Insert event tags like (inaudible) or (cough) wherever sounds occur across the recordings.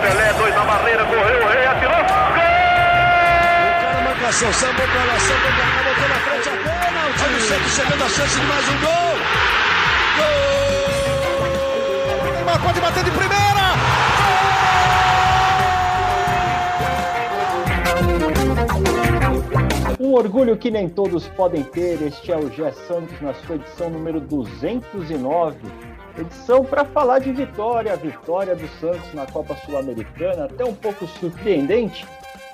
Pelé, dois na barreira, correu, o rei atirou. Gol! O cara marcação, sambou pra lá, sambou pra cá, botou na frente a pênalti. O Santos chegando a chance de mais um gol. Gol! Neymar pode bater de primeira. Um orgulho que nem todos podem ter, este é o Gé Santos na sua edição número 209. Edição para falar de vitória, vitória do Santos na Copa Sul-Americana, até um pouco surpreendente.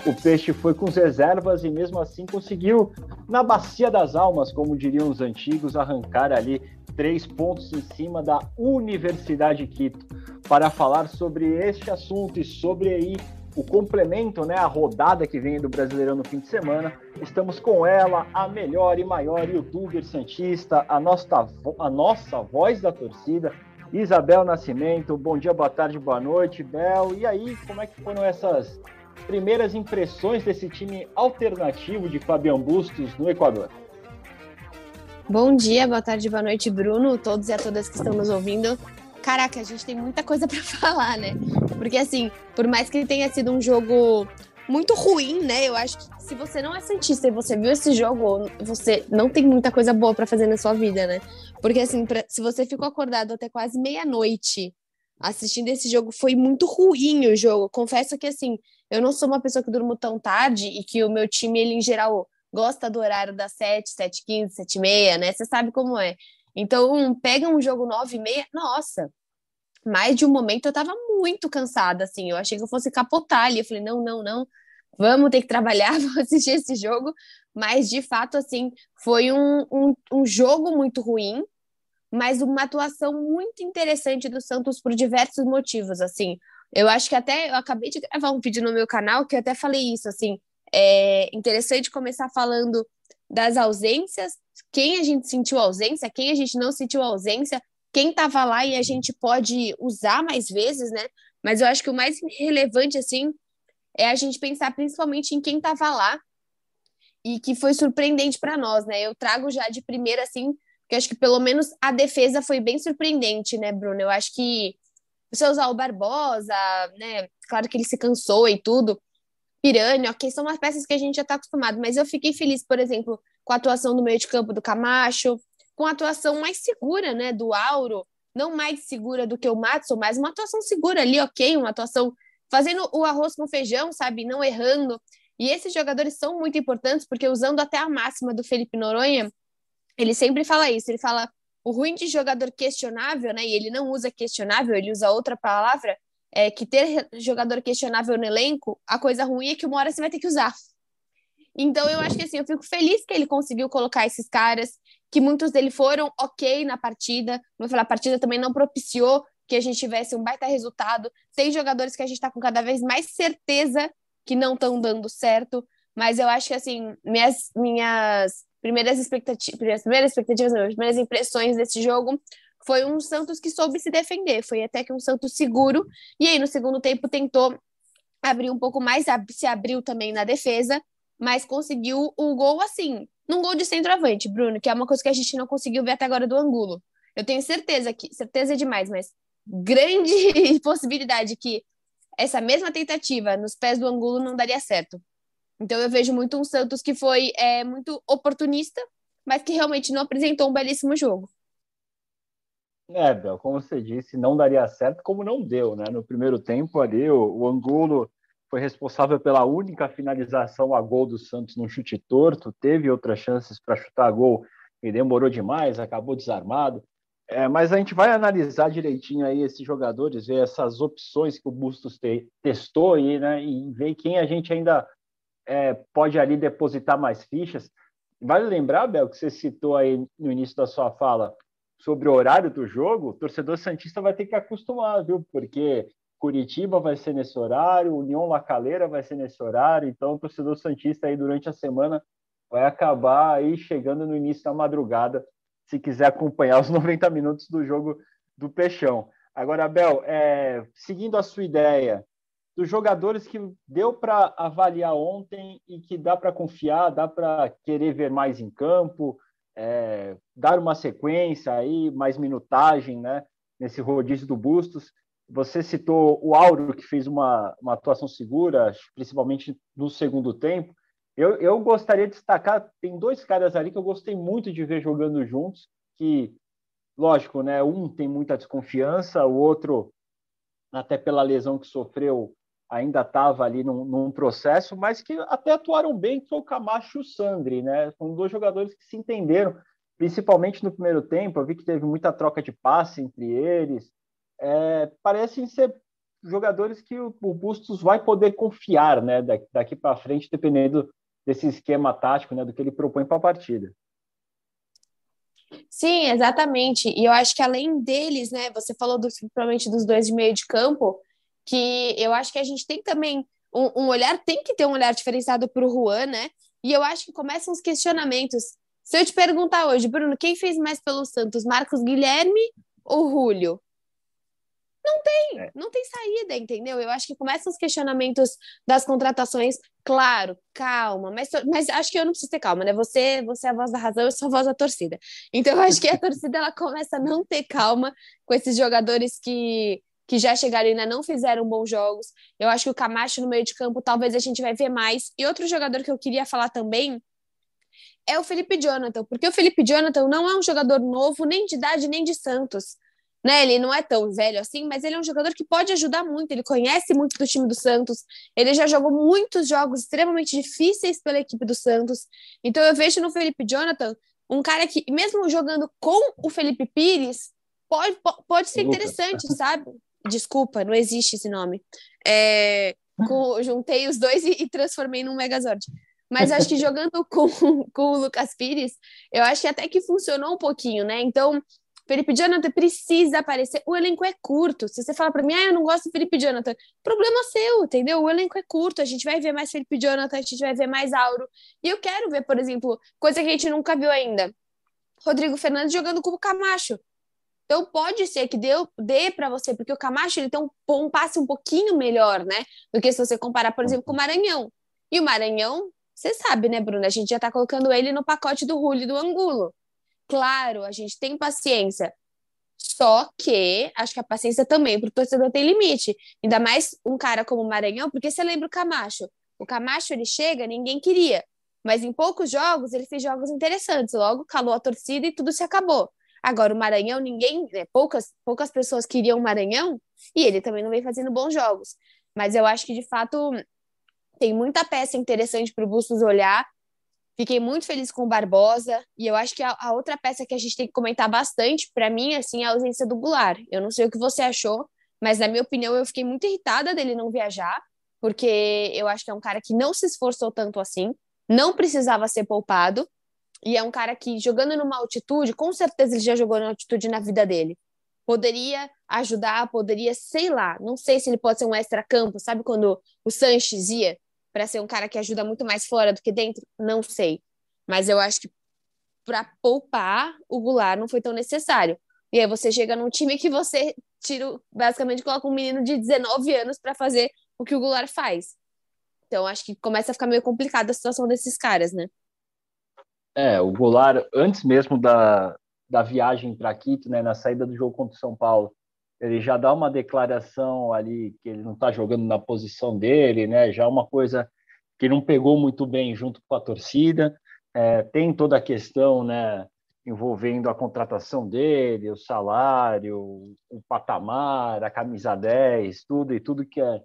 O Peixe foi com as reservas e mesmo assim conseguiu, na bacia das almas, como diriam os antigos, arrancar ali três pontos em cima da Universidade Quito. Para falar sobre este assunto e sobre aí o complemento, né, a rodada que vem do Brasileirão no fim de semana. Estamos com ela, a melhor e maior youtuber santista, a nossa, a nossa voz da torcida, Isabel Nascimento. Bom dia, boa tarde, boa noite, Bel. E aí, como é que foram essas primeiras impressões desse time alternativo de Fabian Bustos no Equador? Bom dia, boa tarde, boa noite, Bruno, todos e a todas que estão nos ouvindo. Caraca, a gente tem muita coisa (laughs) para falar, né? Porque assim, por mais que tenha sido um jogo muito ruim, né? Eu acho que se você não é santista e você viu esse jogo, você não tem muita coisa boa para fazer na sua vida, né? Porque assim, pra, se você ficou acordado até quase meia-noite assistindo esse jogo, foi muito ruim o jogo. Confesso que assim, eu não sou uma pessoa que durmo tão tarde e que o meu time ele em geral gosta do horário das 7, 7 15, 7 e meia, né? Você sabe como é. Então, pega um jogo 9 e meia, nossa, mais de um momento eu tava muito cansada, assim, eu achei que eu fosse capotar ali, eu falei, não, não, não, vamos ter que trabalhar, (laughs) vamos assistir esse jogo, mas de fato, assim, foi um, um, um jogo muito ruim, mas uma atuação muito interessante do Santos por diversos motivos, assim, eu acho que até, eu acabei de gravar um vídeo no meu canal que eu até falei isso, assim, é interessante começar falando das ausências, quem a gente sentiu ausência, quem a gente não sentiu ausência, quem estava lá e a gente pode usar mais vezes, né? Mas eu acho que o mais relevante, assim, é a gente pensar principalmente em quem estava lá e que foi surpreendente para nós, né? Eu trago já de primeira, assim, que acho que pelo menos a defesa foi bem surpreendente, né, Bruno? Eu acho que você usar o Barbosa, né? Claro que ele se cansou e tudo, Piranha, ok, são umas peças que a gente já está acostumado, mas eu fiquei feliz, por exemplo, com a atuação no meio de campo do Camacho, com a atuação mais segura, né, do Auro, não mais segura do que o Matson, mas uma atuação segura ali, ok, uma atuação fazendo o arroz com feijão, sabe, não errando. E esses jogadores são muito importantes, porque usando até a máxima do Felipe Noronha, ele sempre fala isso, ele fala o ruim de jogador questionável, né, e ele não usa questionável, ele usa outra palavra, é, que ter jogador questionável no elenco, a coisa ruim é que uma hora você vai ter que usar. Então eu acho que assim, eu fico feliz que ele conseguiu colocar esses caras, que muitos dele foram ok na partida. Vou falar, a partida também não propiciou que a gente tivesse um baita resultado. Tem jogadores que a gente está com cada vez mais certeza que não estão dando certo, mas eu acho que assim, minhas, minhas primeiras expectativas, primeiras expectativas, não, primeiras impressões desse jogo foi um Santos que soube se defender, foi até que um Santos seguro, e aí no segundo tempo tentou abrir um pouco mais, se abriu também na defesa, mas conseguiu o gol assim, num gol de centroavante, Bruno, que é uma coisa que a gente não conseguiu ver até agora do Angulo. Eu tenho certeza que, certeza demais, mas grande (laughs) possibilidade que essa mesma tentativa nos pés do Angulo não daria certo. Então eu vejo muito um Santos que foi é, muito oportunista, mas que realmente não apresentou um belíssimo jogo. É, Bel, como você disse, não daria certo, como não deu, né? No primeiro tempo ali, o, o Angulo foi responsável pela única finalização a gol do Santos no chute torto, teve outras chances para chutar a gol e demorou demais, acabou desarmado. É, mas a gente vai analisar direitinho aí esses jogadores, ver essas opções que o Bustos te, testou aí, né? E ver quem a gente ainda é, pode ali depositar mais fichas. Vale lembrar, Bel, que você citou aí no início da sua fala, sobre o horário do jogo, o torcedor Santista vai ter que acostumar, viu? Porque Curitiba vai ser nesse horário, União Lacaleira vai ser nesse horário, então o torcedor Santista aí durante a semana vai acabar aí chegando no início da madrugada, se quiser acompanhar os (laughs) 90 minutos do jogo do Peixão. Agora, Abel, é, seguindo a sua ideia, dos jogadores que deu para avaliar ontem e que dá para confiar, dá para querer ver mais em campo, é, dar uma sequência aí, mais minutagem, né? Nesse rodízio do Bustos. Você citou o Auro, que fez uma, uma atuação segura, principalmente no segundo tempo. Eu, eu gostaria de destacar, tem dois caras ali que eu gostei muito de ver jogando juntos, que, lógico, né, um tem muita desconfiança, o outro, até pela lesão que sofreu, ainda estava ali num, num, processo, mas que até atuaram bem, que foi o Camacho e o Sandri, né? São dois jogadores que se entenderam, principalmente no primeiro tempo. Eu vi que teve muita troca de passe entre eles. É, parecem ser jogadores que o, o Bustos vai poder confiar, né? Daqui, para frente, dependendo desse esquema tático, né? Do que ele propõe para a partida. Sim, exatamente. E eu acho que além deles, né? Você falou do, principalmente dos dois de meio de campo que eu acho que a gente tem também um, um olhar, tem que ter um olhar diferenciado para o Juan, né? E eu acho que começam os questionamentos. Se eu te perguntar hoje, Bruno, quem fez mais pelo Santos, Marcos Guilherme ou Julio? Não tem, é. não tem saída, entendeu? Eu acho que começam os questionamentos das contratações. Claro, calma, mas, mas acho que eu não preciso ter calma, né? Você, você é a voz da razão, eu sou a voz da torcida. Então, eu acho que a (laughs) torcida ela começa a não ter calma com esses jogadores que que já chegaram e ainda não fizeram bons jogos. Eu acho que o Camacho no meio de campo talvez a gente vai ver mais. E outro jogador que eu queria falar também é o Felipe Jonathan, porque o Felipe Jonathan não é um jogador novo, nem de idade, nem de Santos. Né, ele não é tão velho assim, mas ele é um jogador que pode ajudar muito. Ele conhece muito do time do Santos. Ele já jogou muitos jogos extremamente difíceis pela equipe do Santos. Então eu vejo no Felipe Jonathan um cara que, mesmo jogando com o Felipe Pires, pode, pode ser interessante, sabe? Desculpa, não existe esse nome. É, com, juntei os dois e, e, transformei num Megazord. Mas acho que jogando com, (laughs) com o Lucas Pires, eu acho que até que funcionou um pouquinho, né? Então, Felipe Jonathan precisa aparecer. O elenco é curto. Se você fala para mim, ah, eu não gosto do Felipe Jonathan, problema seu, entendeu? O elenco é curto. A gente vai ver mais Felipe Jonathan, a gente vai ver mais Auro. E eu quero ver, por exemplo, coisa que a gente nunca viu ainda. Rodrigo Fernandes jogando com o Camacho. Então pode ser que dê, dê para você, porque o Camacho ele tem um, um passe um pouquinho melhor, né? Do que se você comparar, por exemplo, com o Maranhão. E o Maranhão, você sabe, né, Bruna? A gente já está colocando ele no pacote do Rulli do Angulo. Claro, a gente tem paciência. Só que acho que a paciência também para o torcedor tem limite. Ainda mais um cara como o Maranhão, porque você lembra o Camacho. O Camacho ele chega, ninguém queria. Mas em poucos jogos ele fez jogos interessantes. Logo calou a torcida e tudo se acabou. Agora, o Maranhão, ninguém, né, poucas, poucas pessoas queriam o Maranhão e ele também não vem fazendo bons jogos. Mas eu acho que, de fato, tem muita peça interessante para o Bustos olhar. Fiquei muito feliz com o Barbosa e eu acho que a, a outra peça que a gente tem que comentar bastante, para mim, assim, é a ausência do Goulart. Eu não sei o que você achou, mas na minha opinião, eu fiquei muito irritada dele não viajar, porque eu acho que é um cara que não se esforçou tanto assim, não precisava ser poupado e é um cara que, jogando numa altitude, com certeza ele já jogou na altitude na vida dele. Poderia ajudar, poderia, sei lá, não sei se ele pode ser um extra-campo, sabe quando o Sanches ia para ser um cara que ajuda muito mais fora do que dentro? Não sei. Mas eu acho que para poupar o Goulart não foi tão necessário. E aí você chega num time que você tira, basicamente coloca um menino de 19 anos para fazer o que o Goulart faz. Então acho que começa a ficar meio complicada a situação desses caras, né? É, o Goulart, antes mesmo da, da viagem para Quito, né, na saída do jogo contra o São Paulo, ele já dá uma declaração ali que ele não está jogando na posição dele, né? Já uma coisa que não pegou muito bem junto com a torcida. É, tem toda a questão, né, envolvendo a contratação dele, o salário, o patamar, a camisa 10, tudo e tudo que é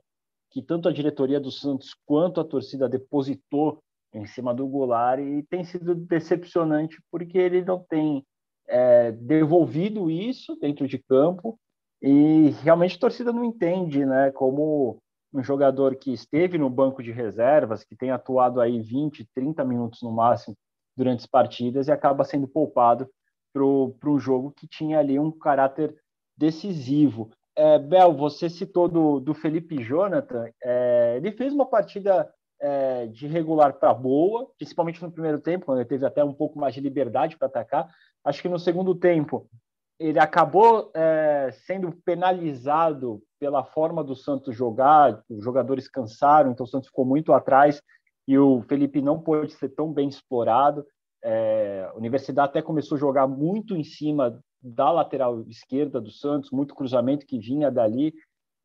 que tanto a diretoria do Santos quanto a torcida depositou em cima do Goulart e tem sido decepcionante porque ele não tem é, devolvido isso dentro de campo e realmente a torcida não entende, né, como um jogador que esteve no banco de reservas, que tem atuado aí 20, 30 minutos no máximo durante as partidas e acaba sendo poupado para um jogo que tinha ali um caráter decisivo. É, Bel, você citou do, do Felipe Jonathan, é, ele fez uma partida é, de regular para boa, principalmente no primeiro tempo, quando ele teve até um pouco mais de liberdade para atacar. Acho que no segundo tempo ele acabou é, sendo penalizado pela forma do Santos jogar, os jogadores cansaram, então o Santos ficou muito atrás e o Felipe não pôde ser tão bem explorado. É, a Universidade até começou a jogar muito em cima da lateral esquerda do Santos, muito cruzamento que vinha dali.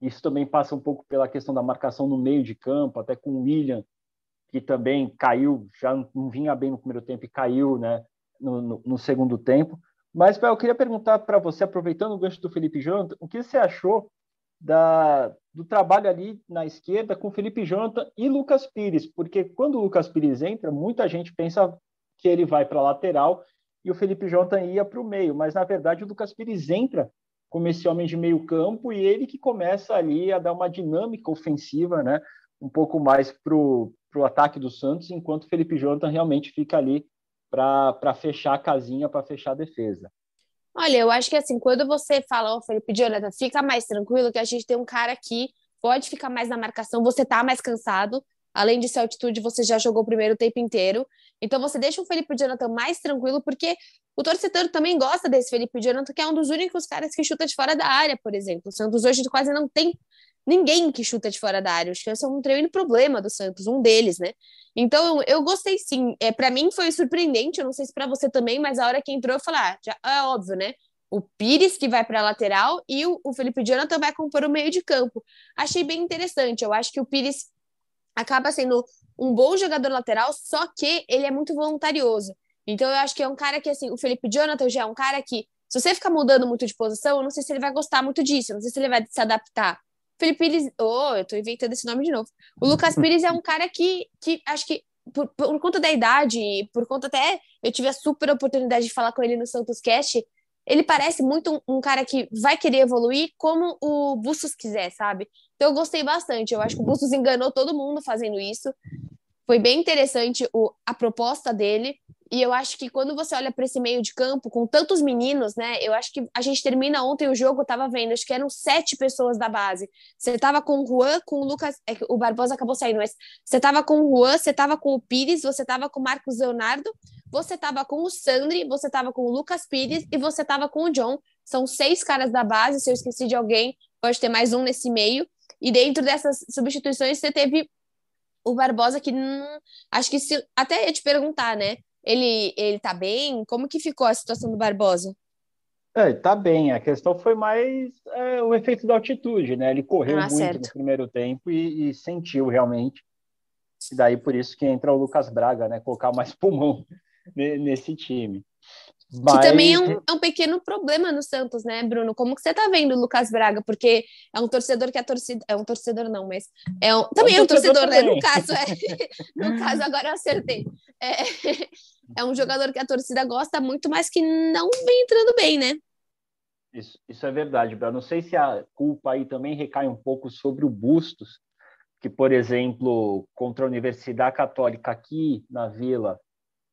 Isso também passa um pouco pela questão da marcação no meio de campo, até com o William, que também caiu, já não vinha bem no primeiro tempo e caiu né, no, no, no segundo tempo. Mas, eu queria perguntar para você, aproveitando o gancho do Felipe Jonathan, o que você achou da, do trabalho ali na esquerda com Felipe Jonathan e Lucas Pires? Porque quando o Lucas Pires entra, muita gente pensa que ele vai para a lateral e o Felipe Jonathan ia para o meio, mas na verdade o Lucas Pires entra como esse homem de meio campo e ele que começa ali a dar uma dinâmica ofensiva, né? um pouco mais para o ataque do Santos, enquanto o Felipe Jonathan realmente fica ali para fechar a casinha, para fechar a defesa. Olha, eu acho que assim, quando você fala, ó, oh, Felipe Jonathan, fica mais tranquilo que a gente tem um cara que pode ficar mais na marcação, você tá mais cansado, além de ser altitude, você já jogou o primeiro tempo inteiro. Então você deixa o Felipe Jonathan mais tranquilo, porque o torcedor também gosta desse Felipe Jonathan, que é um dos únicos caras que chuta de fora da área, por exemplo. O Santos hoje quase não tem ninguém que chuta de fora da área. Que esse é um tremendo problema do Santos, um deles, né? Então, eu gostei sim. É, para mim foi surpreendente, eu não sei se para você também, mas a hora que entrou eu falei, ah, já, é óbvio, né? O Pires que vai para a lateral e o, o Felipe Jonathan vai compor o meio de campo. Achei bem interessante. Eu acho que o Pires acaba sendo um bom jogador lateral, só que ele é muito voluntarioso. Então, eu acho que é um cara que, assim, o Felipe Jonathan já é um cara que, se você ficar mudando muito de posição, eu não sei se ele vai gostar muito disso, não sei se ele vai se adaptar. Felipe Pires. Oh, eu tô inventando esse nome de novo. O Lucas (laughs) Pires é um cara que, que acho que, por, por conta da idade, por conta até. Eu tive a super oportunidade de falar com ele no Santos Cast. Ele parece muito um, um cara que vai querer evoluir como o Bustos quiser, sabe? Então eu gostei bastante. Eu acho que o Bustos enganou todo mundo fazendo isso. Foi bem interessante o, a proposta dele. E eu acho que quando você olha para esse meio de campo, com tantos meninos, né? Eu acho que a gente termina ontem o jogo, eu tava vendo, acho que eram sete pessoas da base. Você tava com o Juan, com o Lucas. É, o Barbosa acabou saindo, mas você tava com o Juan, você tava com o Pires, você tava com o Marcos Leonardo, você tava com o Sandri, você tava com o Lucas Pires e você tava com o John. São seis caras da base. Se eu esqueci de alguém, pode ter mais um nesse meio. E dentro dessas substituições, você teve o Barbosa que hum, acho que se até ia te perguntar, né? Ele, ele tá bem? Como que ficou a situação do Barbosa? É, tá bem. A questão foi mais é, o efeito da altitude, né? Ele correu ah, muito certo. no primeiro tempo e, e, sentiu realmente. E daí por isso que entra o Lucas Braga, né? Colocar mais (laughs) pulmão nesse time. Mas... Que também é um, é um, pequeno problema no Santos, né, Bruno? Como que você tá vendo o Lucas Braga? Porque é um torcedor que a torcida. É um torcedor, não, mas. É um... Também é um torcedor, né? No caso, é. (laughs) no caso, agora eu acertei. É... é um jogador que a torcida gosta muito, mas que não vem entrando bem, né? Isso, isso é verdade, Bruno. Não sei se a culpa aí também recai um pouco sobre o Bustos, que, por exemplo, contra a Universidade Católica aqui na Vila,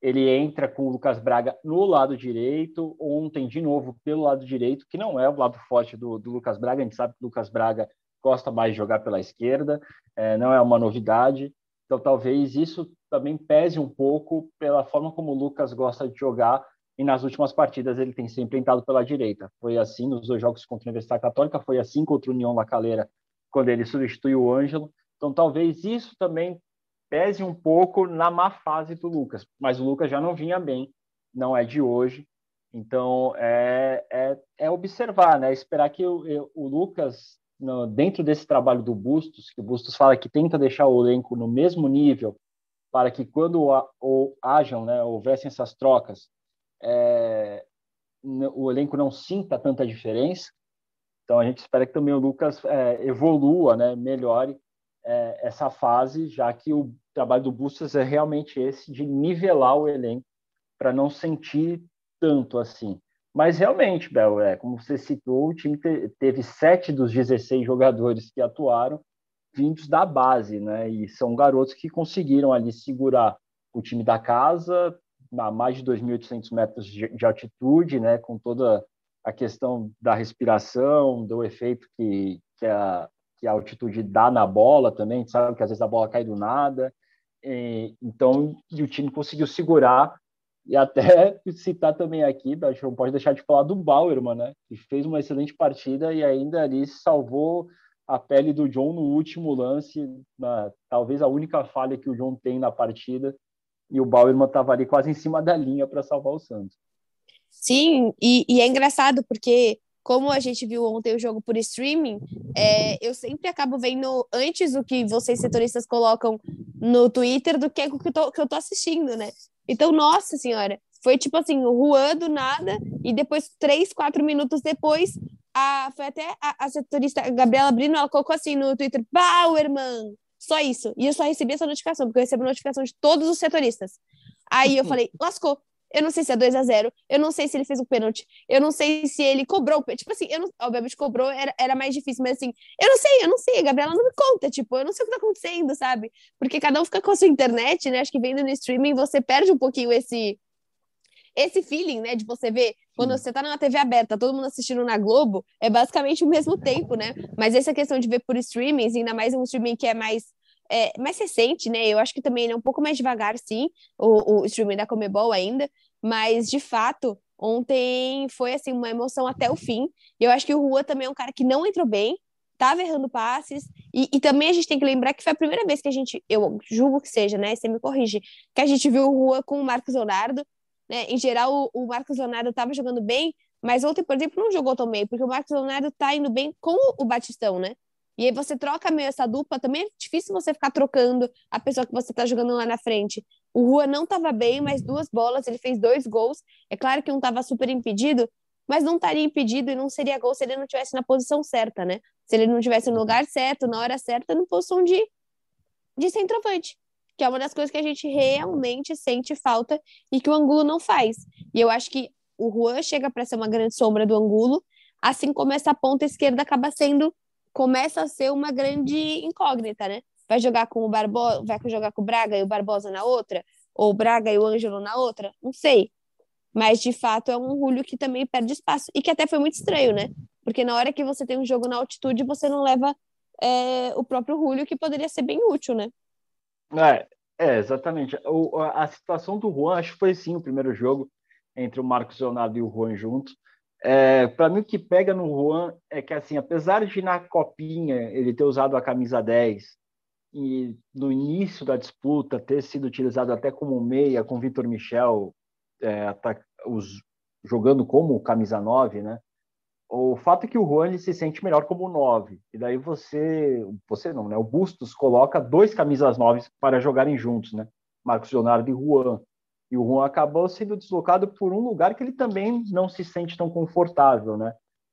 ele entra com o Lucas Braga no lado direito, ontem de novo pelo lado direito, que não é o lado forte do, do Lucas Braga, a gente sabe que o Lucas Braga gosta mais de jogar pela esquerda, é, não é uma novidade, então talvez isso também pese um pouco pela forma como o Lucas gosta de jogar, e nas últimas partidas ele tem sempre entrado pela direita. Foi assim nos dois jogos contra a Universidade Católica, foi assim contra o União La Calera, quando ele substituiu o Ângelo, então talvez isso também pese um pouco na má fase do Lucas, mas o Lucas já não vinha bem, não é de hoje. Então é, é, é observar, né? Esperar que o, o Lucas, no, dentro desse trabalho do Bustos, que o Bustos fala que tenta deixar o elenco no mesmo nível, para que quando hajam, né, houvessem essas trocas, é, o elenco não sinta tanta diferença. Então a gente espera que também o Lucas é, evolua, né, melhore é, essa fase, já que o trabalho do Bustos é realmente esse de nivelar o elenco para não sentir tanto assim. Mas realmente, Bel, é, como você citou, o time te, teve sete dos 16 jogadores que atuaram vindos da base, né? E são garotos que conseguiram ali segurar o time da casa a mais de 2.800 metros de, de altitude, né? Com toda a questão da respiração, do efeito que, que a, que a altitude dá na bola também, sabe que às vezes a bola cai do nada. E, então, e o time conseguiu segurar e até (laughs) citar também aqui, acho que não pode deixar de falar do Bauerman, né? Que fez uma excelente partida e ainda ali salvou a pele do John no último lance, na, talvez a única falha que o John tem na partida, e o Bauerman estava ali quase em cima da linha para salvar o Santos. Sim, e, e, é engraçado porque, como a gente viu ontem o jogo por streaming, é, eu sempre acabo vendo antes o que vocês setoristas colocam no Twitter do que o que eu tô, que eu tô assistindo, né? Então, nossa senhora, foi tipo assim, o Juan do nada, e depois, três, quatro minutos depois, a, foi até a, a setorista a Gabriela Brino, ela colocou assim no Twitter, Bauerman, só isso. E eu só recebi essa notificação, porque eu recebo notificação de todos os setoristas. Aí eu falei, lascou. Eu não sei se é 2 a 0 eu não sei se ele fez um pênalti, eu não sei se ele cobrou. Tipo assim, eu não, obviamente cobrou, era, era mais difícil, mas assim, eu não sei, eu não sei, a Gabriela não me conta, tipo, eu não sei o que tá acontecendo, sabe? Porque cada um fica com a sua internet, né? Acho que vendo no streaming você perde um pouquinho esse esse feeling, né, de você ver quando você tá numa TV aberta, todo mundo assistindo na Globo, é basicamente o mesmo tempo, né? Mas essa questão de ver por streamings, ainda mais um streaming que é mais é, mais recente, né? Eu acho que também é um pouco mais devagar, sim, o, o streaming da Comebol ainda, mas de fato, ontem foi assim uma emoção até o fim. E eu acho que o Rua também é um cara que não entrou bem, estava errando passes, e, e, também a gente tem que lembrar que foi a primeira vez que a gente, eu julgo que seja, né? Você me corrige, que a gente viu o Rua com o Marcos Leonardo, né? Em geral, o, o Marcos Leonardo estava jogando bem, mas ontem, por exemplo, não jogou tão bem, porque o Marcos Leonardo está indo bem com o Batistão, né? E aí você troca meio essa dupla, também é difícil você ficar trocando a pessoa que você está jogando lá na frente. O Rua não estava bem, mas duas bolas, ele fez dois gols. É claro que um estava super impedido, mas não estaria impedido e não seria gol se ele não tivesse na posição certa, né? Se ele não tivesse no lugar certo, na hora certa, no posição de, de centroavante, que é uma das coisas que a gente realmente sente falta e que o Angulo não faz. E eu acho que o Juan chega para ser uma grande sombra do Angulo, assim como essa ponta esquerda acaba sendo começa a ser uma grande incógnita, né? Vai jogar com o Barbosa, vai jogar com o Braga e o Barbosa na outra, ou o Braga e o Ângelo na outra, não sei. Mas de fato é um Julio que também perde espaço e que até foi muito estranho, né? Porque na hora que você tem um jogo na altitude, você não leva é, o próprio Julio, que poderia ser bem útil, né? É, é exatamente. O, a situação do Juan, acho que foi sim o primeiro jogo entre o Marcos Leonardo e o Juan juntos. É, para mim, o que pega no Juan é que, assim, apesar de na copinha ele ter usado a camisa 10 e no início da disputa ter sido utilizado até como meia com Vitor Michel é, os, jogando como camisa 9, né? O fato é que o Juan se sente melhor como 9. E daí você, você não, né? O Bustos coloca dois camisas 9 para jogarem juntos, né? Marcos Leonardo e Juan. E o Juan acabou sendo deslocado por um lugar que ele também não se sente tão confortável, né?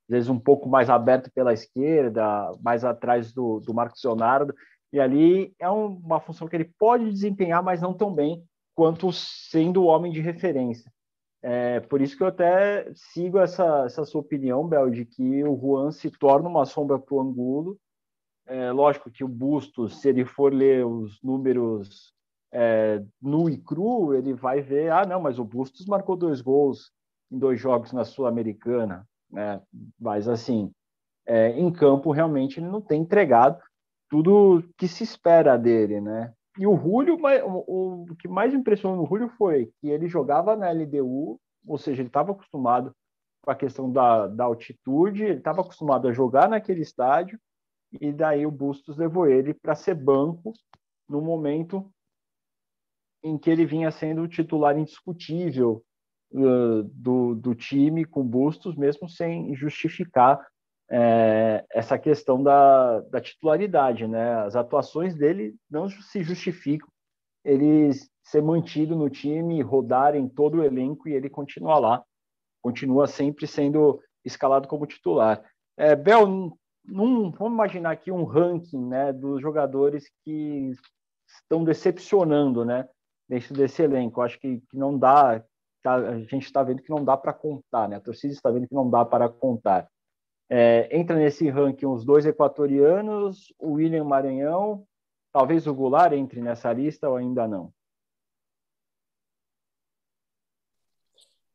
Às vezes um pouco mais aberto pela esquerda, mais atrás do, do Marcos Leonardo. E ali é um, uma função que ele pode desempenhar, mas não tão bem quanto sendo o homem de referência. É, por isso que eu até sigo essa, essa sua opinião, Bel, de que o Juan se torna uma sombra para o Angulo. É, lógico que o Bustos, se ele for ler os números é, nu e cru, ele vai ver, ah, não, mas o Bustos marcou dois gols em dois jogos na Sul-Americana, né? Mas assim, é, em campo realmente ele não tem entregado tudo que se espera dele, né? E o Julio, o, o que mais impressionou no Julio foi que ele jogava na LDU, ou seja, ele estava acostumado com a questão da, da altitude, ele estava acostumado a jogar naquele estádio, e daí o Bustos levou ele para ser banco no momento em que ele vinha sendo o titular indiscutível uh, do, do time com Bustos, mesmo sem justificar é, essa questão da, da titularidade. Né? As atuações dele não se justificam ele ser mantido no time, rodar em todo o elenco e ele continuar lá, continua sempre sendo escalado como titular. É, Bel, num, vamos imaginar aqui um ranking né, dos jogadores que estão decepcionando, né? Dentro desse elenco. Acho que, que não dá, tá, a gente está vendo que não dá para contar, né? A torcida está vendo que não dá para contar. É, entra nesse ranking os dois equatorianos, o William Maranhão, talvez o Goulart entre nessa lista ou ainda não?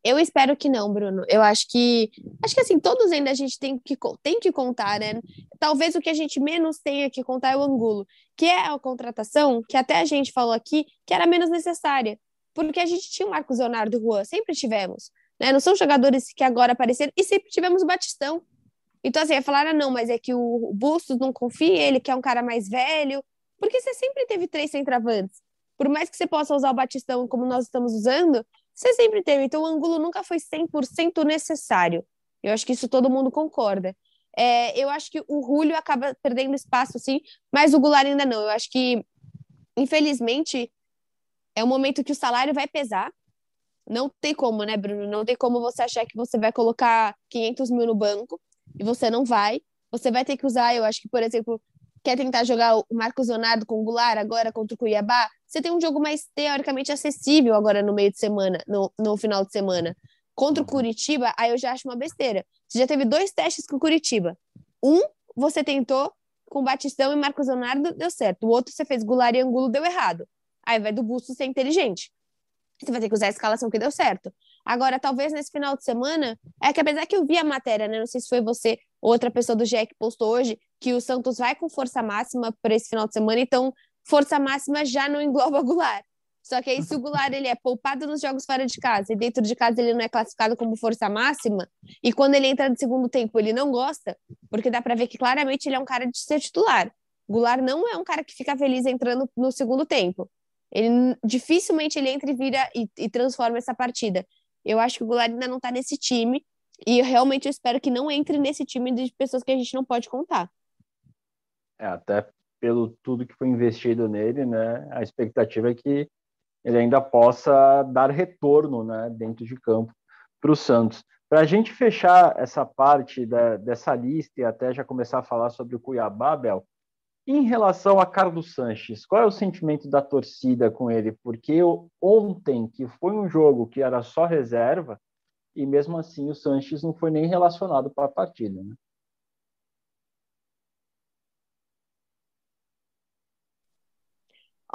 Eu espero que não, Bruno. Eu acho que acho que assim, todos ainda a gente tem que, tem que contar, né? Talvez o que a gente menos tenha que contar é o Angulo, que é a contratação que até a gente falou aqui que era menos necessária. Porque a gente tinha o Marcos Leonardo e o Juan, sempre tivemos. Né? Não são jogadores que agora apareceram, e sempre tivemos o Batistão. Então, assim, falaram, ah, não, mas é que o Bustos não confia, ele quer um cara mais velho. Porque você sempre teve três centravantes. por mais que você possa usar o Batistão como nós estamos usando, você sempre teve. Então, o ângulo nunca foi 100% necessário. Eu acho que isso todo mundo concorda. É, eu acho que o Julio acaba perdendo espaço, sim, mas o Goulart ainda não. Eu acho que, infelizmente, é um momento que o salário vai pesar. Não tem como, né, Bruno? Não tem como você achar que você vai colocar 500 mil no banco e você não vai. Você vai ter que usar, eu acho que, por exemplo, quer tentar jogar o Marcos Leonardo com o Goulart agora contra o Cuiabá, você tem um jogo mais teoricamente acessível agora no meio de semana, no, no final de semana. Contra o Curitiba, aí eu já acho uma besteira. Você já teve dois testes com o Curitiba. Um, você tentou com Batistão e Marcos Leonardo, deu certo. O outro, você fez Goulart e Angulo, deu errado. Aí vai do Busto ser inteligente. Você vai ter que usar a escalação que deu certo. Agora, talvez nesse final de semana, é que apesar que eu vi a matéria, né? Não sei se foi você ou outra pessoa do GE que postou hoje, que o Santos vai com força máxima para esse final de semana, então força máxima já não engloba Goulart. Só que aí, se o Goulart ele é poupado nos jogos fora de casa e dentro de casa ele não é classificado como força máxima, e quando ele entra no segundo tempo ele não gosta, porque dá para ver que claramente ele é um cara de ser titular. Goulart não é um cara que fica feliz entrando no segundo tempo. Ele dificilmente ele entra e vira e, e transforma essa partida. Eu acho que o Goulart ainda não está nesse time e realmente eu espero que não entre nesse time de pessoas que a gente não pode contar. É, até pelo tudo que foi investido nele, né? A expectativa é que ele ainda possa dar retorno, né, dentro de campo para o Santos. Para a gente fechar essa parte da, dessa lista e até já começar a falar sobre o Cuiabá, Bel, em relação a Carlos Sanches, qual é o sentimento da torcida com ele? Porque ontem, que foi um jogo que era só reserva, e mesmo assim o Sanches não foi nem relacionado para a partida, né?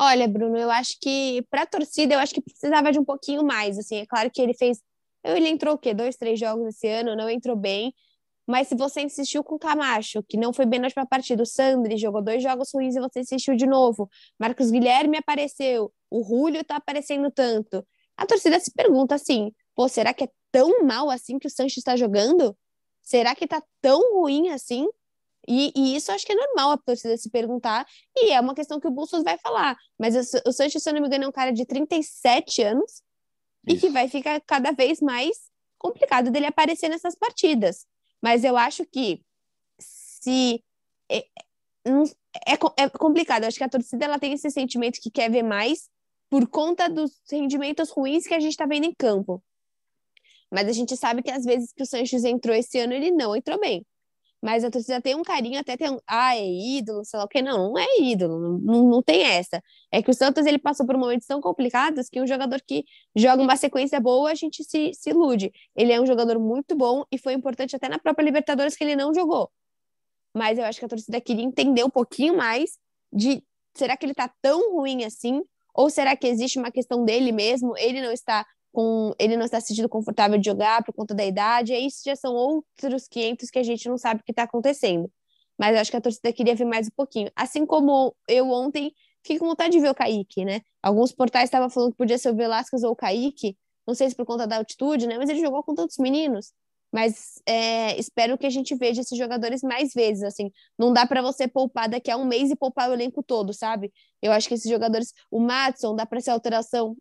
Olha, Bruno, eu acho que para a torcida, eu acho que precisava de um pouquinho mais. Assim, é claro que ele fez. Ele entrou o quê? Dois, três jogos esse ano, não entrou bem. Mas se você insistiu com o Camacho, que não foi bem na última partida, o Sandri jogou dois jogos ruins e você insistiu de novo. Marcos Guilherme apareceu, o Julio tá aparecendo tanto. A torcida se pergunta assim: pô, será que é tão mal assim que o Sanches está jogando? Será que tá tão ruim assim? E, e, isso acho que é normal a torcida se perguntar, e é uma questão que o Bustos vai falar. Mas o, o Sanches, se eu não me engano, é um cara de 37 anos isso. e que vai ficar cada vez mais complicado dele aparecer nessas partidas. Mas eu acho que se. É, é, é complicado. Eu acho que a torcida ela tem esse sentimento que quer ver mais por conta dos rendimentos ruins que a gente está vendo em campo. Mas a gente sabe que às vezes que o Sanches entrou esse ano, ele não entrou bem. Mas a torcida tem um carinho, até tem um. Ah, é ídolo, sei lá o que. Não, não é ídolo, não, não tem essa. É que o Santos ele passou por momentos tão complicados que um jogador que joga uma sequência boa, a gente se, se ilude. Ele é um jogador muito bom e foi importante até na própria Libertadores que ele não jogou. Mas eu acho que a torcida queria entender um pouquinho mais de será que ele tá tão ruim assim? Ou será que existe uma questão dele mesmo? Ele não está com ele não está se sentindo confortável de jogar por conta da idade, e isso já são outros 500 que a gente não sabe o que está acontecendo. Mas eu acho que a torcida queria ver mais um pouquinho. Assim como eu ontem fiquei com vontade de ver o Kaique, né? Alguns portais estavam falando que podia ser o Velasquez ou o Kaique, não sei se por conta da altitude, né? Mas ele jogou com tantos meninos. Mas é, espero que a gente veja esses jogadores mais vezes, assim. Não dá para você poupar daqui a um mês e poupar o elenco todo, sabe? Eu acho que esses jogadores, o Matson, dá para ser alteração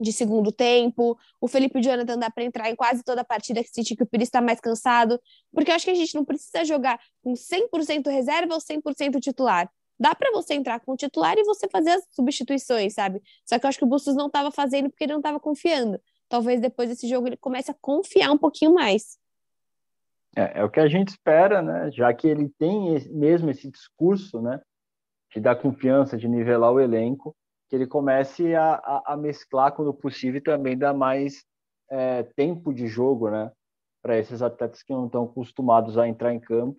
de segundo tempo. O Felipe Jonathan dá para entrar em quase toda a partida que sentir que o Pires está mais cansado, porque eu acho que a gente não precisa jogar com 100% reserva ou 100% titular. Dá para você entrar com o titular e você fazer as substituições, sabe? Só que eu acho que o Bustos não estava fazendo porque ele não estava confiando. Talvez depois desse jogo ele comece a confiar um pouquinho mais. É, é, o que a gente espera, né? Já que ele tem mesmo esse discurso, né? De dar confiança, de nivelar o elenco que ele comece a, a, a mesclar quando possível e também dar mais é, tempo de jogo, né? Para esses atletas que não estão acostumados a entrar em campo.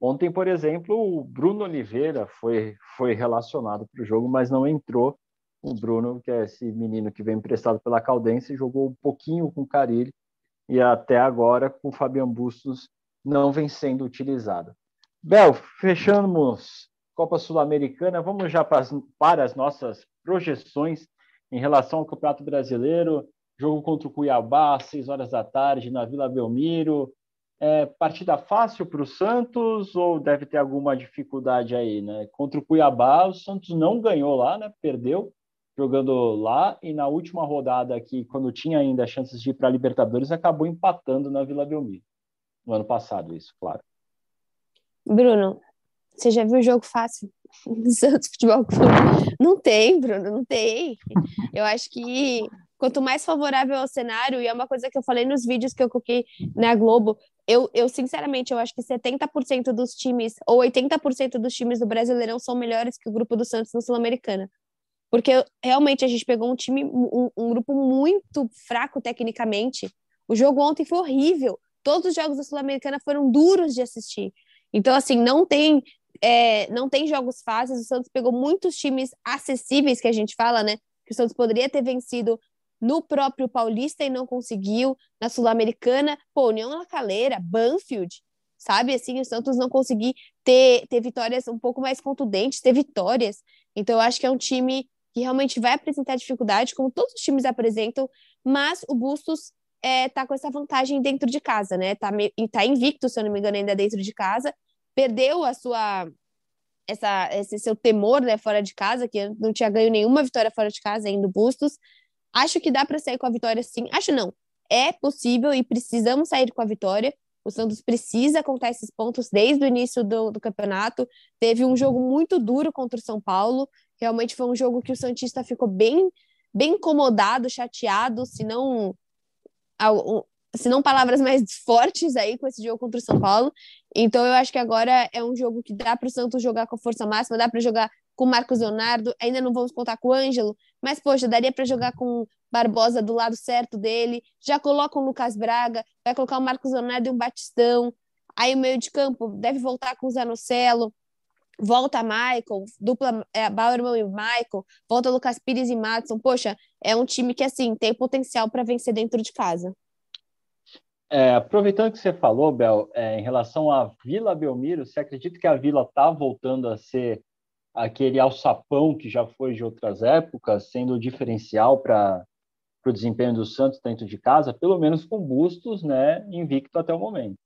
Ontem, por exemplo, o Bruno Oliveira foi, foi relacionado para o jogo, mas não entrou. O Bruno, que é esse menino que vem emprestado pela Caldense, jogou um pouquinho com o Carilli e até agora com o Fabian Bustos não vem sendo utilizado. Bel, fechamos Copa Sul-Americana, vamos já para as, para as nossas projeções em relação ao Campeonato Brasileiro. Jogo contra o Cuiabá, às 6 horas da tarde, na Vila Belmiro. É, partida fácil para o Santos ou deve ter alguma dificuldade aí, né? Contra o Cuiabá, o Santos não ganhou lá, né? Perdeu. jogando lá e na última rodada aqui, quando tinha ainda chances de ir para a Libertadores, acabou empatando na Vila Belmiro. No ano passado, isso, claro. Bruno, você já viu o jogo fácil? (laughs) Santos Futebol Clube. Não tem, Bruno, não tem. Eu acho que quanto mais favorável ao cenário, e é uma coisa que eu falei nos vídeos que eu coloquei na Globo, eu, eu sinceramente, eu acho que 70% dos times, ou 80% dos times do Brasileirão são melhores que o grupo do Santos na Sul-Americana. Porque realmente a gente pegou um time, um, um grupo muito fraco tecnicamente. O jogo ontem foi horrível. Todos os jogos da Sul-Americana foram duros de assistir. Então, assim, não tem é, não tem jogos fáceis. O Santos pegou muitos times acessíveis, que a gente fala, né? Que o Santos poderia ter vencido no próprio Paulista e não conseguiu. Na Sul-Americana, pô, União La Calera, Banfield, sabe? Assim, o Santos não conseguiu ter, ter vitórias um pouco mais contundentes, ter vitórias. Então, eu acho que é um time que realmente vai apresentar dificuldade, como todos os times apresentam, mas o Bustos é, tá com essa vantagem dentro de casa, né? Tá, tá invicto, se eu não me engano, ainda dentro de casa. Perdeu a sua essa, esse seu temor né, fora de casa, que não tinha ganho nenhuma vitória fora de casa ainda, Bustos. Acho que dá para sair com a vitória sim. Acho não. É possível e precisamos sair com a vitória. O Santos precisa contar esses pontos desde o início do, do campeonato. Teve um jogo muito duro contra o São Paulo. Realmente foi um jogo que o Santista ficou bem, bem incomodado, chateado, se não se não palavras mais (laughs) fortes aí com esse jogo contra o São Paulo. Então eu acho que agora é um jogo que dá para o Santos jogar com força máxima, dá para jogar com o Marcos Leonardo, ainda não vamos contar com o Ângelo, mas poxa, daria para jogar com Barbosa do lado certo dele, já coloca o Lucas Braga, vai colocar o Marcos Leonardo e um Batistão. Aí o meio de campo deve voltar com o Zanocelo, volta Michael, dupla é, Bauerman e Michael, volta Lucas Pires e Matson. Poxa, é um time que assim tem potencial para vencer dentro de casa. É, aproveitando que você falou, Bel, é, em relação à Vila Belmiro, você acredita que a Vila está voltando a ser aquele alçapão que já foi de outras épocas, sendo o diferencial para o desempenho do Santos dentro de casa, pelo menos com Bustos, né, invicto até o momento?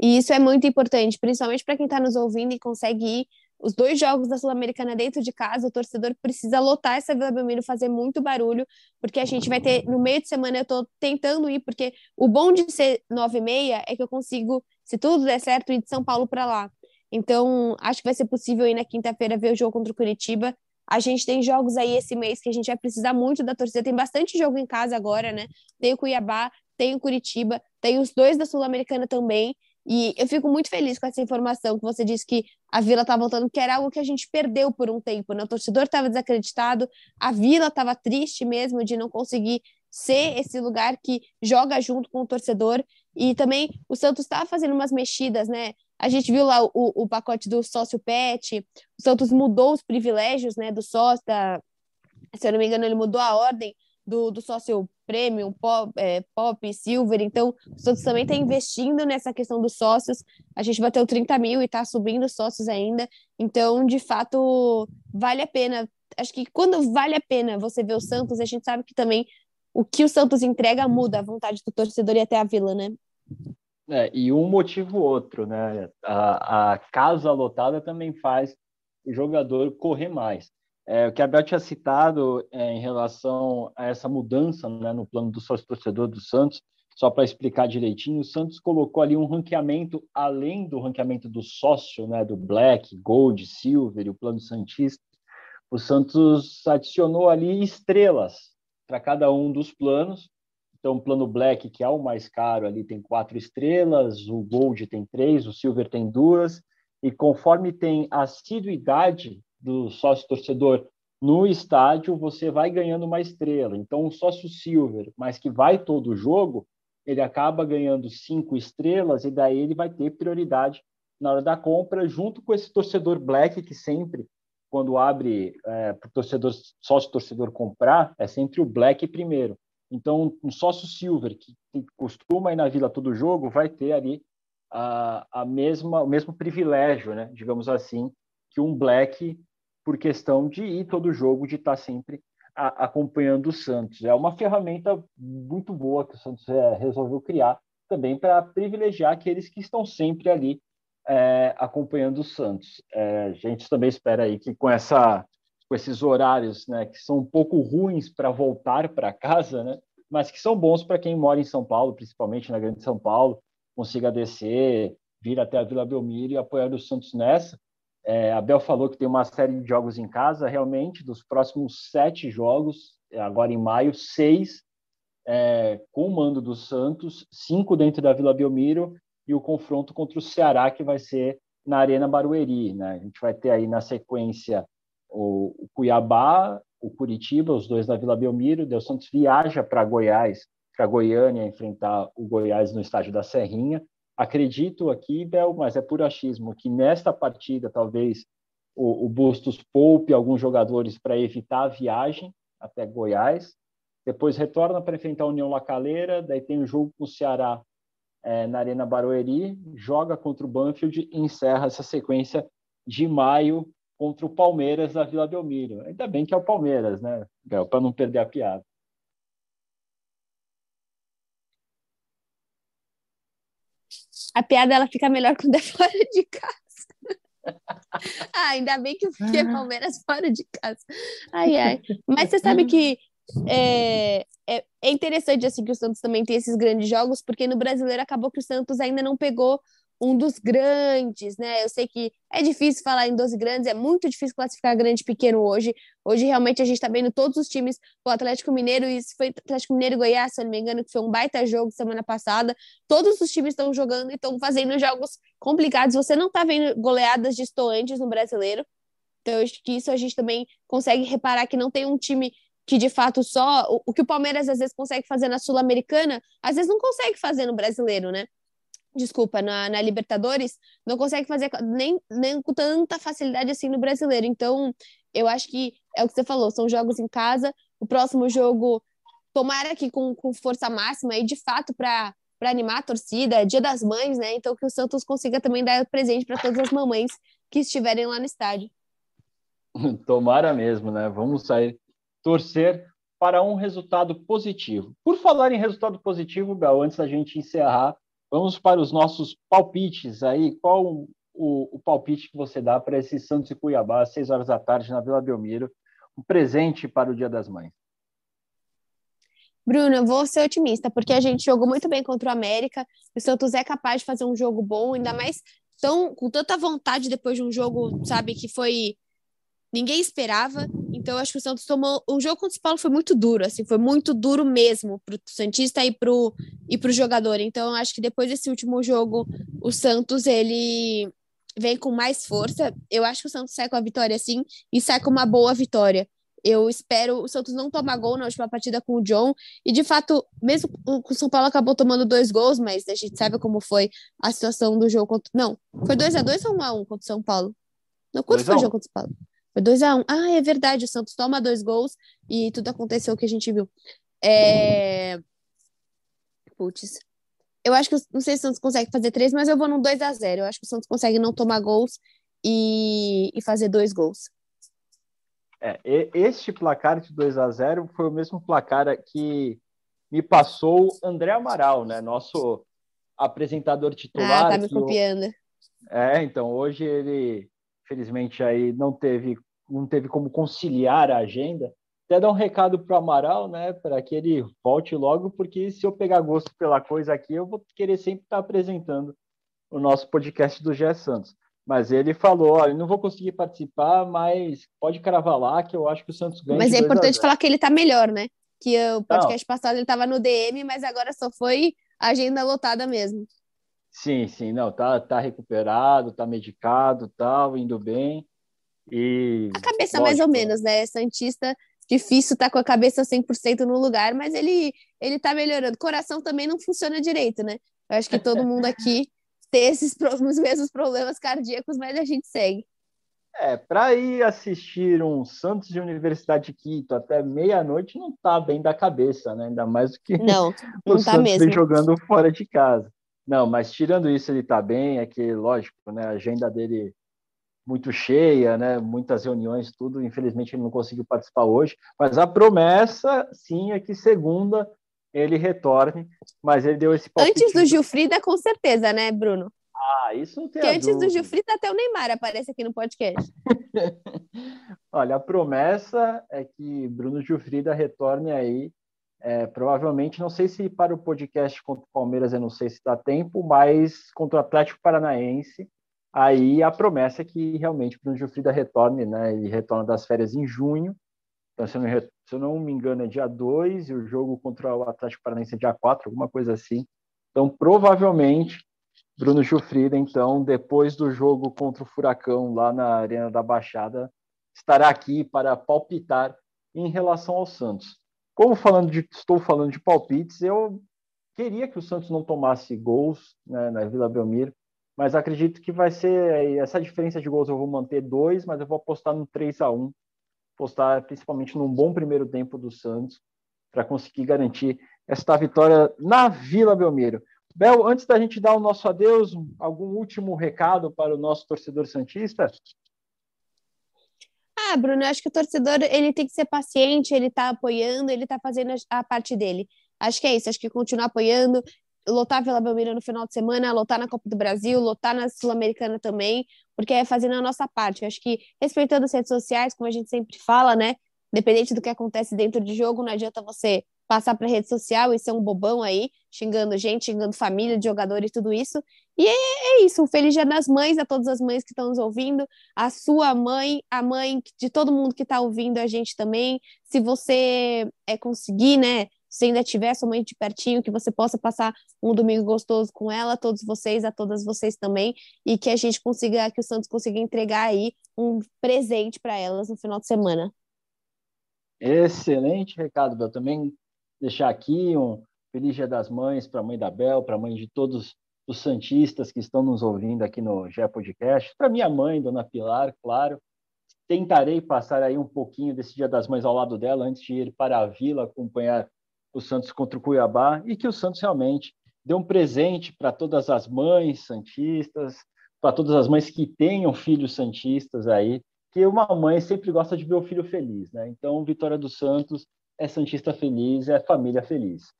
E isso é muito importante, principalmente para quem está nos ouvindo e consegue ir os dois jogos da Sul-Americana dentro de casa, o torcedor precisa lotar essa Vila Belmiro, fazer muito barulho, porque a gente vai ter, no meio de semana, eu estou tentando ir, porque o bom de ser nove e meia é que eu consigo, se tudo der certo, ir de São Paulo para lá. Então, acho que vai ser possível ir na quinta-feira ver o jogo contra o Curitiba. A gente tem jogos aí esse mês que a gente vai precisar muito da torcida. Tem bastante jogo em casa agora, né? Tem o Cuiabá, tem o Curitiba, tem os dois da Sul-Americana também. E eu fico muito feliz com essa informação que você disse que a Vila está voltando, que era algo que a gente perdeu por um tempo, né? O torcedor estava desacreditado, a Vila estava triste mesmo de não conseguir ser esse lugar que joga junto com o torcedor. E também o Santos estava fazendo umas mexidas, né? A gente viu lá o, o pacote do sócio pet, o Santos mudou os privilégios, né, do sócio, da, se eu não me engano, ele mudou a ordem do, do sócio premium, pop, é, pop, silver. Então, o Santos também está investindo nessa questão dos sócios. A gente bateu 30 mil e está subindo sócios ainda. Então, de fato, vale a pena. Acho que quando vale a pena você ver o Santos, a gente sabe que também o que o Santos entrega muda a vontade do torcedor e até a vila, né? É, e um motivo outro, né? A, a casa lotada também faz o jogador correr mais. É, o que a Bel tinha citado é, em relação a essa mudança né, no plano do sócio-torcedor do Santos, só para explicar direitinho, o Santos colocou ali um ranqueamento, além do ranqueamento do sócio, né, do Black, Gold, Silver e o plano Santista, o Santos adicionou ali estrelas para cada um dos planos. Então, o plano Black, que é o mais caro, ali tem quatro estrelas, o Gold tem três, o Silver tem duas, e conforme tem assiduidade do sócio torcedor no estádio, você vai ganhando uma estrela. Então, o sócio silver, mas que vai todo jogo, ele acaba ganhando cinco estrelas e daí ele vai ter prioridade na hora da compra, junto com esse torcedor black que sempre, quando abre é, para o torcedor, sócio torcedor comprar, é sempre o black primeiro. Então, um sócio silver que, que costuma ir na vila todo jogo vai ter ali a, a mesma, o mesmo privilégio, né, digamos assim, que um black por questão de ir todo jogo, de estar sempre a, acompanhando o Santos. É uma ferramenta muito boa que o Santos é, resolveu criar também para privilegiar aqueles que estão sempre ali é, acompanhando o Santos. É, a gente também espera aí que com essa com esses horários, né, que são um pouco ruins para voltar para casa, né, mas que são bons para quem mora em São Paulo, principalmente na Grande São Paulo, consiga descer, vir até a Vila Belmiro e apoiar o Santos nessa. É, a Bel falou que tem uma série de jogos em casa, realmente, dos próximos sete jogos, agora em maio, seis é, com o mando do Santos, cinco dentro da Vila Belmiro e o confronto contra o Ceará, que vai ser na Arena Barueri. Né? A gente vai ter aí na sequência o, o Cuiabá, o Curitiba, os dois na Vila Belmiro. O Santos viaja para Goiás, para Goiânia, enfrentar o Goiás no estádio da Serrinha. Acredito aqui, Bel, mas é por achismo, que nesta partida talvez o, o Bustos poupe alguns jogadores para evitar a viagem até Goiás. Depois retorna para enfrentar a União Lacaleira, daí tem o jogo com o Ceará é, na Arena Barueri, joga contra o Banfield e encerra essa sequência de maio contra o Palmeiras da Vila Belmiro. Ainda bem que é o Palmeiras, né, para não perder a piada. A piada ela fica melhor quando é (laughs) fora de casa. ah, ainda bem que é Palmeiras fora de casa. Ai, ai. Mas você sabe que é, é, é, interessante assim que o Santos também tem esses grandes jogos, porque no brasileiro acabou que o Santos ainda não pegou um dos grandes, né? Eu sei que é difícil falar em 12 grandes, é muito difícil classificar grande e pequeno hoje. Hoje, realmente, a gente está vendo todos os times, o Atlético Mineiro, isso foi Atlético Mineiro e Goiás, se eu não me engano, que foi um baita jogo semana passada. Todos os times estão jogando e estão fazendo jogos complicados. Você não está vendo goleadas distantes no brasileiro. Então, eu acho que isso a gente também consegue reparar que não tem um time que de fato só o que o Palmeiras às vezes consegue fazer na Sul-Americana, às vezes não consegue fazer no brasileiro, né? Desculpa, na, na, Libertadores, não consegue fazer nem, nem com tanta facilidade assim no brasileiro. Então, eu acho que é o que você falou, são jogos em casa. O próximo jogo, tomara que com, com força máxima e de fato para para animar a torcida, é dia das mães, né? Então que o Santos consiga também dar presente para todas as mamães que estiverem lá no estádio. (laughs) Tomara mesmo, né? Vamos sair torcer para um resultado positivo. Por falar em resultado positivo, Bel, antes da gente encerrar, vamos para os nossos palpites aí. Qual o, o palpite que você dá para esse Santos e Cuiabá, às seis horas da tarde, na Vila Belmiro? Um presente para o Dia das Mães. Bruno, eu vou ser otimista, porque a gente jogou muito bem contra o América. O Santos é capaz de fazer um jogo bom, ainda mais tão, com tanta vontade depois de um jogo, sabe, que foi ninguém esperava. Então, acho que o Santos tomou. O jogo contra o Paulo foi muito duro, assim, foi muito duro mesmo para o Santista e para o e pro jogador. Então, acho que depois desse último jogo, o Santos ele vem com mais força. Eu acho que o Santos sai com a vitória sim e sai com uma boa vitória. Eu espero o Santos não tomar gol na última partida com o John. E de fato, mesmo o São Paulo acabou tomando dois gols, mas a gente sabe como foi a situação do jogo contra. Não, foi 2 a 2 ou 1 um a 1 um contra o São Paulo? Não, quanto foi o jogo contra o São Paulo? Foi 2 a 1 um. Ah, é verdade, o Santos toma dois gols e tudo aconteceu que a gente viu. É... Putz. Eu acho que, não sei se o Santos consegue fazer três, mas eu vou no 2 a 0 Eu acho que o Santos consegue não tomar gols e, e fazer dois gols. É, este placar de 2 a 0 foi o mesmo placar que me passou André Amaral, né? Nosso apresentador titular. Ah, tá me copiando. Eu... É, então hoje ele Felizmente aí não teve não teve como conciliar a agenda. Até dar um recado para o Amaral, né, para que ele volte logo, porque se eu pegar gosto pela coisa aqui, eu vou querer sempre estar apresentando o nosso podcast do Gé Santos. Mas ele falou, olha, não vou conseguir participar, mas pode cravar lá que eu acho que o Santos ganha. Mas é importante falar que ele está melhor, né? Que o podcast não. passado ele estava no DM, mas agora só foi agenda lotada mesmo. Sim, sim, não, tá, tá recuperado, tá medicado, tal, indo bem. E a cabeça lógico, mais ou menos, né? Santista difícil tá com a cabeça 100% no lugar, mas ele ele tá melhorando. Coração também não funciona direito, né? Eu acho que todo mundo aqui (laughs) tem esses os mesmos problemas cardíacos, mas a gente segue. É, para ir assistir um Santos de Universidade de Quito até meia-noite não tá bem da cabeça, né? Ainda mais do que não, (laughs) não o tá Santos mesmo. jogando fora de casa. Não, mas tirando isso, ele está bem. É que, lógico, né, a agenda dele muito cheia, né, muitas reuniões, tudo. Infelizmente, ele não conseguiu participar hoje. Mas a promessa, sim, é que segunda ele retorne. Mas ele deu esse palpite. Antes do Gilfrida, com certeza, né, Bruno? Ah, isso não tem Que antes dúvida. do Gilfrida até o Neymar aparece aqui no podcast. (laughs) Olha, a promessa é que Bruno Gilfrida retorne aí. É, provavelmente, não sei se para o podcast contra o Palmeiras, eu não sei se dá tempo, mas contra o Atlético Paranaense, aí a promessa é que realmente Bruno Gilfrida retorne, né? Ele retorna das férias em junho. Então, se eu não, se eu não me engano, é dia 2 e o jogo contra o Atlético Paranaense é dia 4, alguma coisa assim. Então, provavelmente, Bruno Gilfrida, então, depois do jogo contra o Furacão lá na Arena da Baixada, estará aqui para palpitar em relação ao Santos. Como falando de, estou falando de palpites, eu queria que o Santos não tomasse gols né, na Vila Belmiro, mas acredito que vai ser essa diferença de gols eu vou manter dois, mas eu vou apostar no 3 a 1 apostar principalmente num bom primeiro tempo do Santos para conseguir garantir esta vitória na Vila Belmiro. Bel, antes da gente dar o nosso adeus, algum último recado para o nosso torcedor santista? Ah, Bruno, eu acho que o torcedor ele tem que ser paciente, ele está apoiando, ele está fazendo a parte dele. Acho que é isso, acho que continuar apoiando, lotar Vila Belmiro no final de semana, lotar na Copa do Brasil, lotar na Sul-Americana também, porque é fazendo a nossa parte. Eu acho que respeitando as redes sociais, como a gente sempre fala, né? Independente do que acontece dentro de jogo, não adianta você passar para rede social e ser um bobão aí, xingando gente, xingando família de jogadores e tudo isso. E é, é, isso, um feliz dia das mães a todas as mães que estão nos ouvindo, a sua mãe, a mãe de todo mundo que está ouvindo a gente também. Se você é conseguir, né, se ainda tiver sua mãe de pertinho, que você possa passar um domingo gostoso com ela, todos vocês, a todas vocês também, e que a gente consiga, que o Santos consiga entregar aí um presente para elas no final de semana. Excelente recado, Bel. Também deixar aqui um feliz Dia das Mães para a mãe da Bel, para a mãe de todos os santistas que estão nos ouvindo aqui no GE Podcast, para minha mãe, Dona Pilar, claro. Tentarei passar aí um pouquinho desse Dia das Mães ao lado dela antes de ir para a Vila acompanhar o Santos contra o Cuiabá e que o Santos realmente dê um presente para todas as mães santistas, para todas as mães que tenham filhos santistas aí, que uma mãe sempre gosta de ver o filho feliz, né? Então, Vitória do Santos é santista feliz, é família feliz.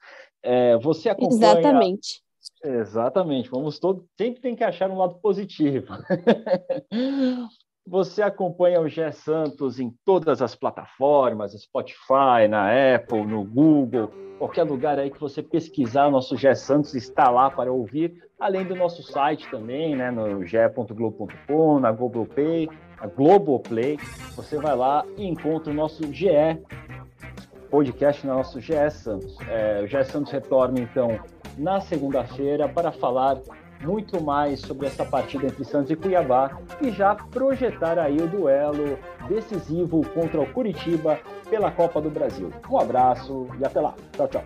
É, você acompanha... Exatamente. Exatamente. Vamos todo sempre tem que achar um lado positivo. (laughs) Você acompanha o Gé Santos em todas as plataformas, Spotify, na Apple, no Google, qualquer lugar aí que você pesquisar, nosso Gé Santos está lá para ouvir, além do nosso site também, né, no ge.globo.com, na Globoplay, a Globoplay, você vai lá e encontra o nosso GE podcast, no nosso GE Santos. É, o GE Santos retorna então na segunda-feira para falar muito mais sobre essa partida entre Santos e Cuiabá e já projetar aí o duelo decisivo contra o Curitiba pela Copa do Brasil. Um abraço e até lá. Tchau, tchau.